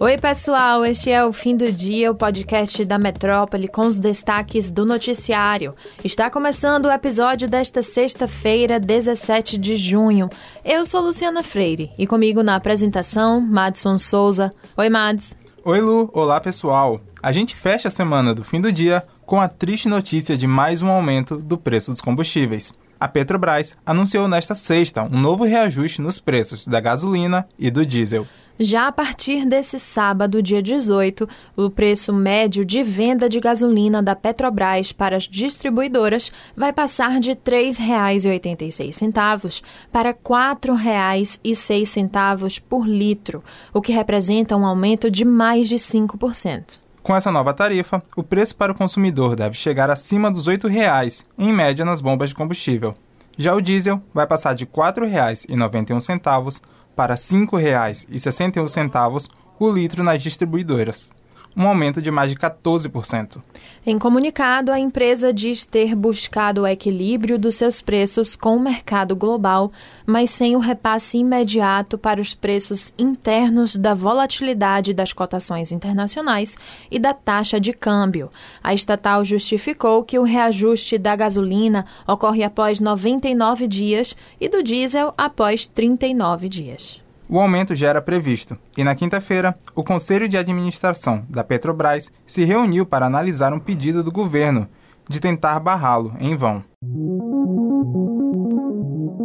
Oi, pessoal, este é o Fim do Dia, o podcast da Metrópole com os destaques do noticiário. Está começando o episódio desta sexta-feira, 17 de junho. Eu sou Luciana Freire e comigo na apresentação, Madson Souza. Oi, Mads. Oi, Lu. Olá, pessoal. A gente fecha a semana do fim do dia com a triste notícia de mais um aumento do preço dos combustíveis. A Petrobras anunciou nesta sexta um novo reajuste nos preços da gasolina e do diesel. Já a partir desse sábado, dia 18, o preço médio de venda de gasolina da Petrobras para as distribuidoras vai passar de R$ 3,86 para R$ 4,06 por litro, o que representa um aumento de mais de 5%. Com essa nova tarifa, o preço para o consumidor deve chegar acima dos R$ 8,00, em média nas bombas de combustível. Já o diesel vai passar de R$ 4,91 para R$ 5,61 o litro nas distribuidoras, um aumento de mais de 14%. Em comunicado, a empresa diz ter buscado o equilíbrio dos seus preços com o mercado global, mas sem o repasse imediato para os preços internos da volatilidade das cotações internacionais e da taxa de câmbio. A estatal justificou que o reajuste da gasolina ocorre após 99 dias e do diesel após 39 dias. O aumento já era previsto e, na quinta-feira, o Conselho de Administração da Petrobras se reuniu para analisar um pedido do governo de tentar barrá-lo em vão.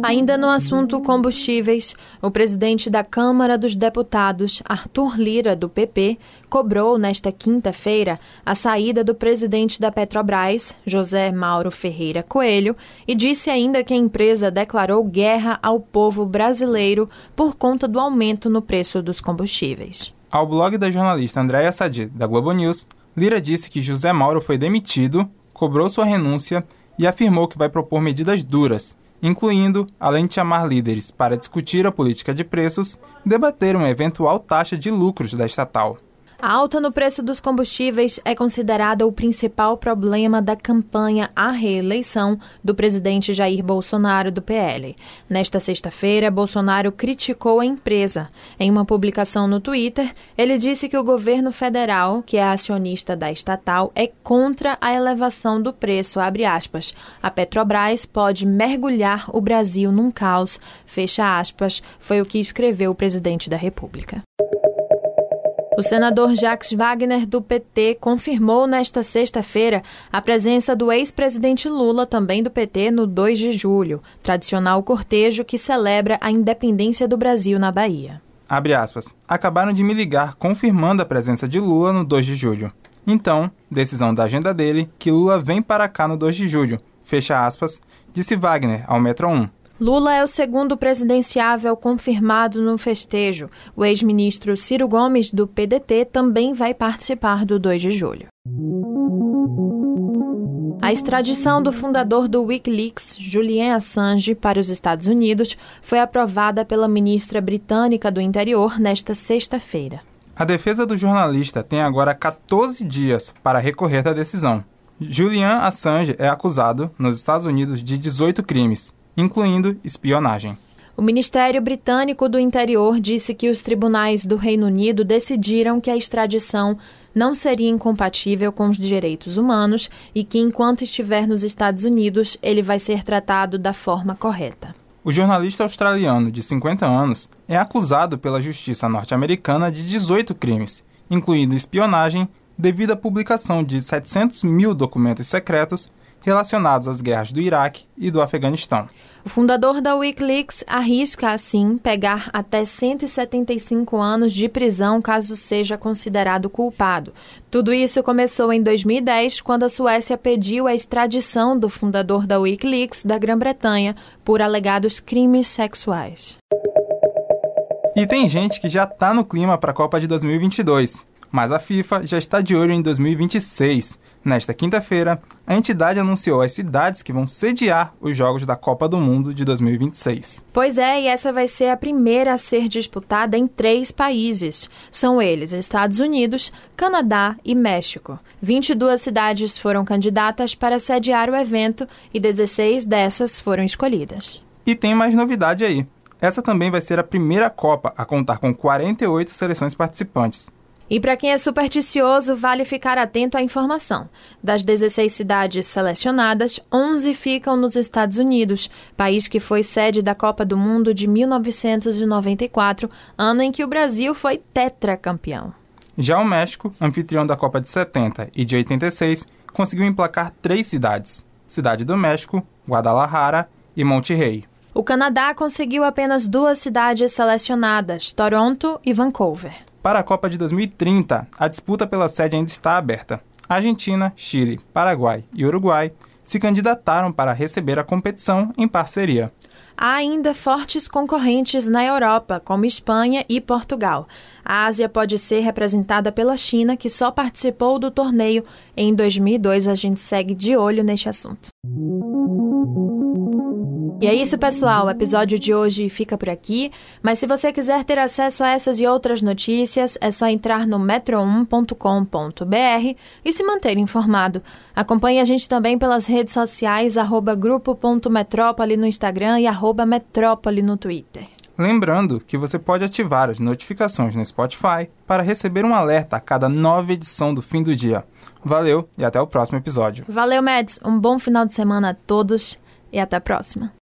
Ainda no assunto combustíveis, o presidente da Câmara dos Deputados, Arthur Lira, do PP, cobrou nesta quinta-feira a saída do presidente da Petrobras, José Mauro Ferreira Coelho, e disse ainda que a empresa declarou guerra ao povo brasileiro por conta do aumento no preço dos combustíveis. Ao blog da jornalista Andréa Sadi, da Globo News, Lira disse que José Mauro foi demitido, cobrou sua renúncia e afirmou que vai propor medidas duras incluindo, além de chamar líderes para discutir a política de preços, debater uma eventual taxa de lucros da estatal. A alta no preço dos combustíveis é considerada o principal problema da campanha à reeleição do presidente Jair Bolsonaro do PL. Nesta sexta-feira, Bolsonaro criticou a empresa. Em uma publicação no Twitter, ele disse que o governo federal, que é acionista da estatal, é contra a elevação do preço. A Petrobras pode mergulhar o Brasil num caos. Fecha aspas, foi o que escreveu o presidente da República. O senador Jacques Wagner, do PT, confirmou nesta sexta-feira a presença do ex-presidente Lula, também do PT, no 2 de julho, tradicional cortejo que celebra a independência do Brasil na Bahia. Abre aspas. Acabaram de me ligar confirmando a presença de Lula no 2 de julho. Então, decisão da agenda dele que Lula vem para cá no 2 de julho. Fecha aspas, disse Wagner ao Metro 1. Lula é o segundo presidenciável confirmado no festejo. O ex-ministro Ciro Gomes, do PDT, também vai participar do 2 de julho. A extradição do fundador do Wikileaks, Julian Assange, para os Estados Unidos foi aprovada pela ministra britânica do Interior nesta sexta-feira. A defesa do jornalista tem agora 14 dias para recorrer da decisão. Julian Assange é acusado, nos Estados Unidos, de 18 crimes, incluindo espionagem. O Ministério Britânico do Interior disse que os tribunais do Reino Unido decidiram que a extradição não seria incompatível com os direitos humanos e que, enquanto estiver nos Estados Unidos, ele vai ser tratado da forma correta. O jornalista australiano de 50 anos é acusado pela justiça norte-americana de 18 crimes, incluindo espionagem, devido à publicação de 700 mil documentos secretos relacionados às guerras do Iraque e do Afeganistão. O fundador da Wikileaks arrisca, assim, pegar até 175 anos de prisão caso seja considerado culpado. Tudo isso começou em 2010, quando a Suécia pediu a extradição do fundador da Wikileaks da Grã-Bretanha por alegados crimes sexuais. E tem gente que já está no clima para a Copa de 2022 mas a FIFA já está de olho em 2026. Nesta quinta-feira, a entidade anunciou as cidades que vão sediar os Jogos da Copa do Mundo de 2026. Pois é, e essa vai ser a primeira a ser disputada em três países. São eles Estados Unidos, Canadá e México. 22 cidades foram candidatas para sediar o evento e 16 dessas foram escolhidas. E tem mais novidade aí. Essa também vai ser a primeira Copa a contar com 48 seleções participantes. E para quem é supersticioso, vale ficar atento à informação. Das 16 cidades selecionadas, 11 ficam nos Estados Unidos, país que foi sede da Copa do Mundo de 1994, ano em que o Brasil foi tetracampeão. Já o México, anfitrião da Copa de 70 e de 86, conseguiu emplacar três cidades: Cidade do México, Guadalajara e Monterrey. O Canadá conseguiu apenas duas cidades selecionadas, Toronto e Vancouver. Para a Copa de 2030, a disputa pela sede ainda está aberta. Argentina, Chile, Paraguai e Uruguai se candidataram para receber a competição em parceria. Há ainda fortes concorrentes na Europa, como Espanha e Portugal. A Ásia pode ser representada pela China, que só participou do torneio em 2002. A gente segue de olho neste assunto. E é isso, pessoal. O episódio de hoje fica por aqui. Mas se você quiser ter acesso a essas e outras notícias, é só entrar no metro1.com.br e se manter informado. Acompanhe a gente também pelas redes sociais, arroba grupo.metrópole no Instagram e arroba metrópole no Twitter. Lembrando que você pode ativar as notificações no Spotify para receber um alerta a cada nova edição do fim do dia. Valeu e até o próximo episódio. Valeu, Mads. Um bom final de semana a todos e até a próxima.